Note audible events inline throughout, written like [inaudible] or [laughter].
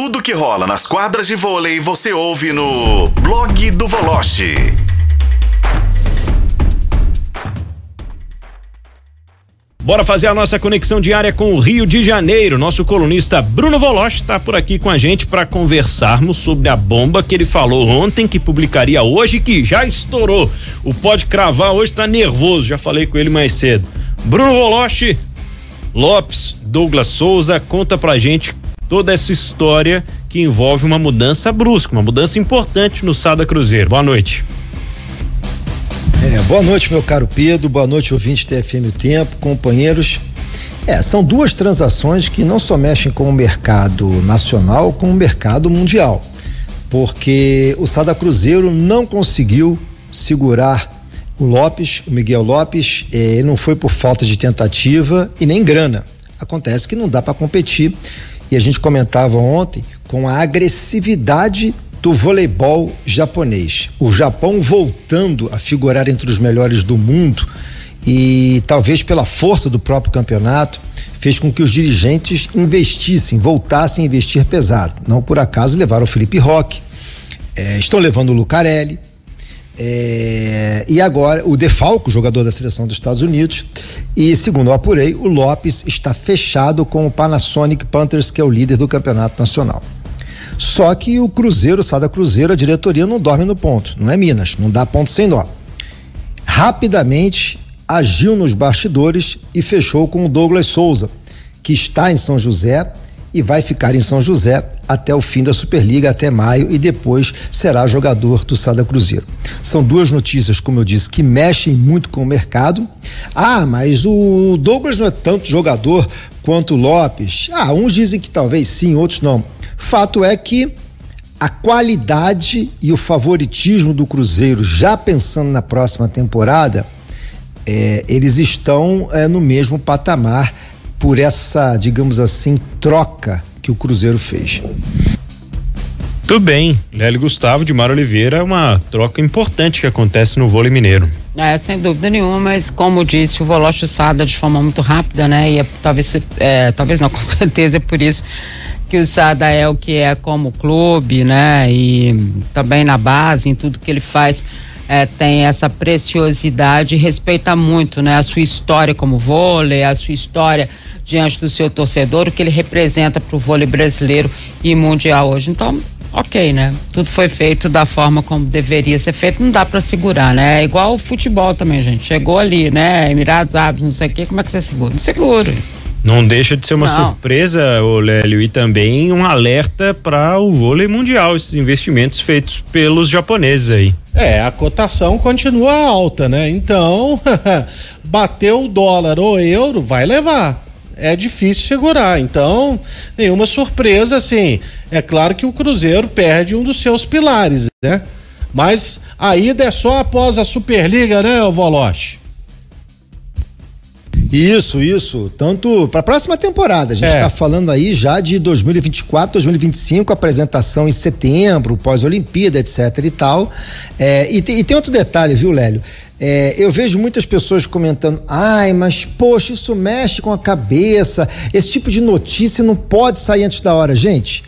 Tudo que rola nas quadras de vôlei você ouve no blog do Voloche. Bora fazer a nossa conexão diária com o Rio de Janeiro. Nosso colunista Bruno Voloche está por aqui com a gente para conversarmos sobre a bomba que ele falou ontem, que publicaria hoje, que já estourou. O Pode Cravar hoje está nervoso, já falei com ele mais cedo. Bruno Voloche, Lopes, Douglas Souza, conta pra gente toda essa história que envolve uma mudança brusca, uma mudança importante no Sada Cruzeiro. Boa noite. É, boa noite, meu caro Pedro. Boa noite, ouvinte TFM o Tempo, companheiros. É, são duas transações que não só mexem com o mercado nacional, com o mercado mundial. Porque o Sada Cruzeiro não conseguiu segurar o Lopes, o Miguel Lopes, eh, não foi por falta de tentativa e nem grana. Acontece que não dá para competir. E a gente comentava ontem com a agressividade do voleibol japonês. O Japão voltando a figurar entre os melhores do mundo e talvez pela força do próprio campeonato fez com que os dirigentes investissem, voltassem a investir pesado. Não por acaso levaram o Felipe Roque, eh, estão levando o Lucarelli, é, e agora o Defalco, jogador da seleção dos Estados Unidos, e segundo eu apurei, o Lopes está fechado com o Panasonic Panthers, que é o líder do campeonato nacional. Só que o Cruzeiro, Sada Cruzeiro, a diretoria não dorme no ponto, não é Minas, não dá ponto sem nó. Rapidamente agiu nos bastidores e fechou com o Douglas Souza, que está em São José e vai ficar em São José até o fim da Superliga, até maio, e depois será jogador do Sada Cruzeiro. São duas notícias, como eu disse, que mexem muito com o mercado. Ah, mas o Douglas não é tanto jogador quanto o Lopes. Ah, uns dizem que talvez sim, outros não. Fato é que a qualidade e o favoritismo do Cruzeiro, já pensando na próxima temporada, é, eles estão é, no mesmo patamar por essa, digamos assim, troca que o Cruzeiro fez. Tudo bem, Lélio Gustavo de Mar Oliveira é uma troca importante que acontece no vôlei mineiro. É, sem dúvida nenhuma, mas como disse, o Voloche Sada de forma muito rápida, né? E é, talvez, é, talvez não, [laughs] com certeza é por isso que o Sada é o que é como clube, né? E também na base, em tudo que ele faz é, tem essa preciosidade e respeita muito, né? A sua história como vôlei, a sua história diante do seu torcedor, o que ele representa para o vôlei brasileiro e mundial hoje. Então, ok, né? Tudo foi feito da forma como deveria ser feito, não dá para segurar, né? É igual o futebol também, gente. Chegou ali, né? Emirados Árabes, não sei o quê, como é que você segura? Não. Não deixa de ser uma não. surpresa, ô Lélio, e também um alerta para o vôlei mundial, esses investimentos feitos pelos japoneses aí. É, a cotação continua alta, né? Então, [laughs] bateu o dólar ou euro, vai levar. É difícil segurar. Então, nenhuma surpresa, assim. É claro que o Cruzeiro perde um dos seus pilares, né? Mas a ida é só após a Superliga, né, Voloche? Isso, isso. Tanto para a próxima temporada. A gente está é. Tá falando aí já de 2024, 2025, apresentação em setembro, pós-Olimpíada, etc e tal. É, e, tem, e, tem, outro detalhe, viu, Lélio? É, eu vejo muitas pessoas comentando, ai, mas poxa, isso mexe com a cabeça, esse tipo de notícia não pode sair antes da hora. Gente,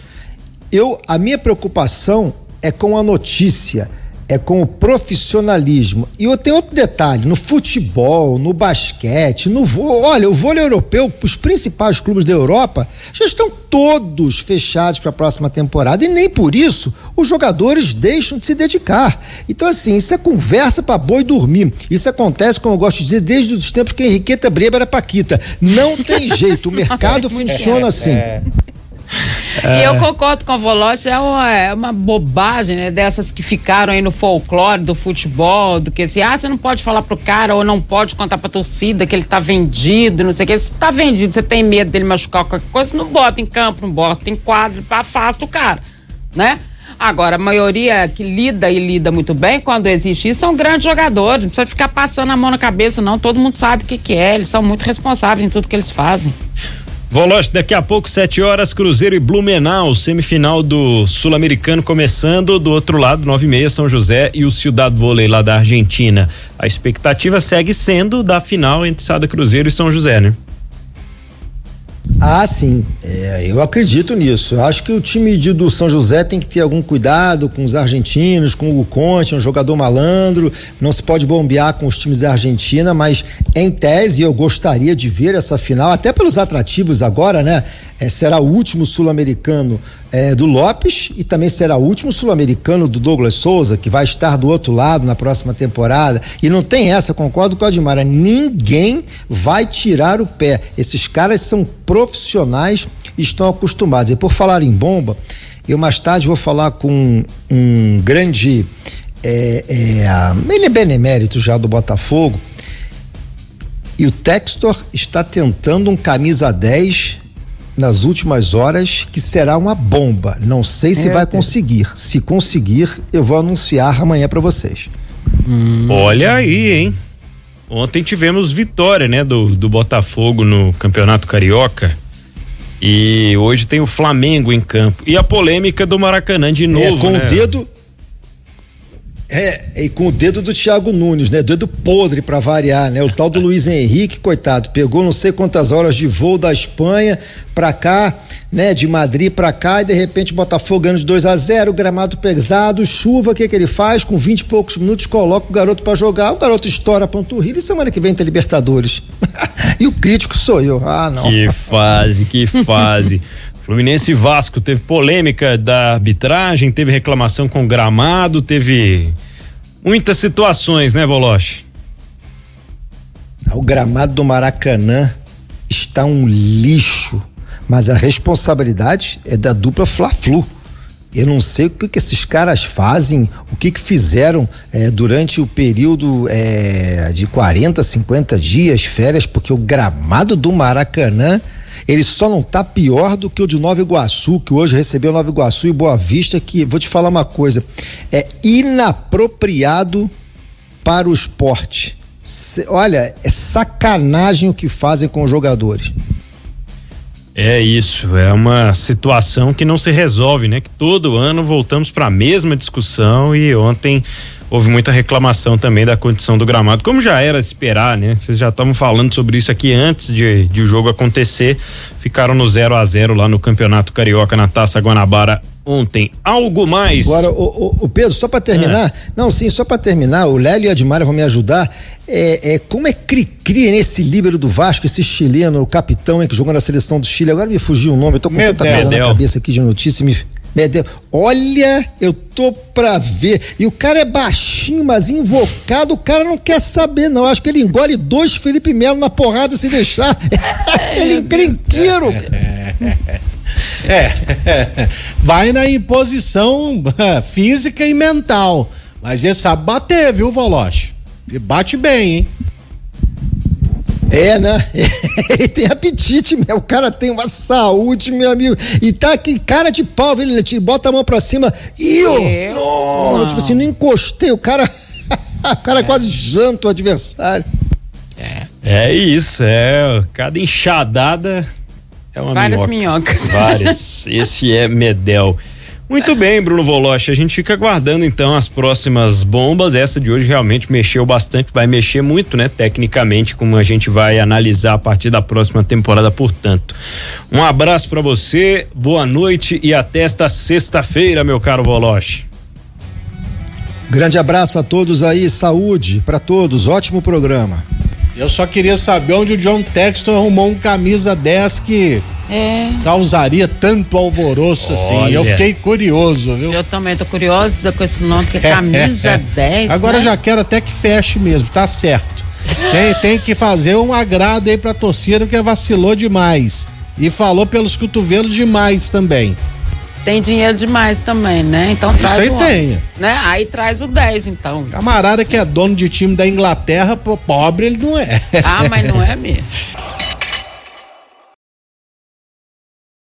eu, a minha preocupação é com a notícia é com o profissionalismo. E tenho outro detalhe: no futebol, no basquete, no vôlei. Olha, o vôlei europeu, os principais clubes da Europa já estão todos fechados para a próxima temporada. E nem por isso os jogadores deixam de se dedicar. Então, assim, isso é conversa para boi dormir. Isso acontece, como eu gosto de dizer, desde os tempos que Henriqueta Breba era Paquita. Não tem [laughs] jeito, o mercado funciona assim. É. E eu concordo com a Veloz, é uma, é uma bobagem, né? Dessas que ficaram aí no folclore do futebol, do que assim, ah, você não pode falar pro cara ou não pode contar pra torcida que ele tá vendido, não sei o que. Se tá vendido, você tem medo dele machucar qualquer coisa, não bota em campo, não bota em quadro, afasta o cara, né? Agora, a maioria que lida e lida muito bem, quando existe isso, são grandes jogadores. Não precisa ficar passando a mão na cabeça, não. Todo mundo sabe o que, que é. Eles são muito responsáveis em tudo que eles fazem. Voloche, daqui a pouco, sete horas, Cruzeiro e Blumenau, semifinal do Sul-Americano começando. Do outro lado, nove e meia, São José e o Ciudad Vôlei lá da Argentina. A expectativa segue sendo da final entre Sada Cruzeiro e São José, né? Ah, sim. É, eu acredito nisso. Eu acho que o time de, do São José tem que ter algum cuidado com os argentinos, com o Conte, um jogador malandro. Não se pode bombear com os times da Argentina, mas em tese eu gostaria de ver essa final, até pelos atrativos agora, né? É, será o último sul-americano é, do Lopes e também será o último sul-americano do Douglas Souza, que vai estar do outro lado na próxima temporada. E não tem essa, concordo com a Admara. Ninguém vai tirar o pé. Esses caras são profissionais e estão acostumados. E por falar em bomba, eu mais tarde vou falar com um grande. É, é, ele é benemérito já do Botafogo. E o Textor está tentando um camisa 10 nas últimas horas que será uma bomba. Não sei se é, vai conseguir. Se conseguir, eu vou anunciar amanhã para vocês. Hum. Olha aí, hein? Ontem tivemos vitória, né, do, do Botafogo no Campeonato Carioca. E hoje tem o Flamengo em campo. E a polêmica do Maracanã de é, novo, é, com né? o dedo é, e com o dedo do Thiago Nunes, né? Dedo podre para variar, né? O tal do [laughs] Luiz Henrique, coitado, pegou não sei quantas horas de voo da Espanha para cá, né? De Madrid para cá e de repente Botafogo ganhando de 2 a 0 gramado pesado, chuva, o que que ele faz? Com 20 e poucos minutos coloca o garoto para jogar, o garoto estoura a panturrilha e semana que vem tem Libertadores. [laughs] e o crítico sou eu. Ah, não. Que fase, que fase. [laughs] Fluminense e Vasco teve polêmica da arbitragem, teve reclamação com o gramado, teve muitas situações, né, Voloche? O gramado do Maracanã está um lixo, mas a responsabilidade é da dupla Fla-Flu. Eu não sei o que, que esses caras fazem, o que, que fizeram é, durante o período é, de 40, 50 dias, férias, porque o gramado do Maracanã ele só não tá pior do que o de Nova Iguaçu, que hoje recebeu Nova Iguaçu e Boa Vista, que vou te falar uma coisa, é inapropriado para o esporte. Cê, olha, é sacanagem o que fazem com os jogadores. É isso, é uma situação que não se resolve, né? Que todo ano voltamos para a mesma discussão e ontem houve muita reclamação também da condição do gramado, como já era esperar, né? Vocês já estavam falando sobre isso aqui antes de, de o jogo acontecer. Ficaram no 0 a 0 lá no Campeonato Carioca na Taça Guanabara ontem. Algo mais? Agora, o, o, Pedro, só para terminar, é. não, sim, só para terminar, o Lélio e a Admara vão me ajudar. É, é, como é cri-cri nesse líbero do Vasco, esse chileno, o capitão, é, que jogou na seleção do Chile. Agora me fugiu o nome, eu tô com Medel. tanta coisa na cabeça aqui de notícia, me Medel. Olha, eu tô pra ver. E o cara é baixinho, mas invocado, o cara não quer saber, não. Acho que ele engole dois Felipe Melo na porrada se deixar. [laughs] ele é encrenqueiro. É, é, vai na imposição [laughs] física e mental. Mas ele sabe bater, viu, Voloche? E bate bem, hein? É, né? [laughs] Ele tem apetite, meu. O cara tem uma saúde, meu amigo. E tá aqui, cara de pau, ele tira, bota a mão pra cima. E eu, não, tipo assim, não encostei. O cara, [laughs] o cara é. quase janta o adversário. É. É isso, é. Cada enxadada é uma Várias minhoca. minhocas. Várias. [laughs] Esse é Medel. Muito bem, Bruno Voloche. A gente fica aguardando então as próximas bombas. Essa de hoje realmente mexeu bastante, vai mexer muito, né? Tecnicamente, como a gente vai analisar a partir da próxima temporada, portanto. Um abraço para você, boa noite e até esta sexta-feira, meu caro Voloche. Grande abraço a todos aí, saúde para todos, ótimo programa. Eu só queria saber onde o John Texton arrumou um camisa 10 que é. causaria tanto alvoroço Olha. assim. Eu fiquei curioso, viu? Eu também tô curiosa com esse nome, que é camisa [laughs] 10. Agora né? já quero até que feche mesmo, tá certo. Tem, tem que fazer um agrado aí pra torcida, porque vacilou demais. E falou pelos cotovelos demais também. Tem dinheiro demais também, né? Então traz Isso aí o tem. Né? Aí traz o 10, então. Camarada que é dono de time da Inglaterra, pobre ele não é. Ah, mas não é mesmo. [laughs]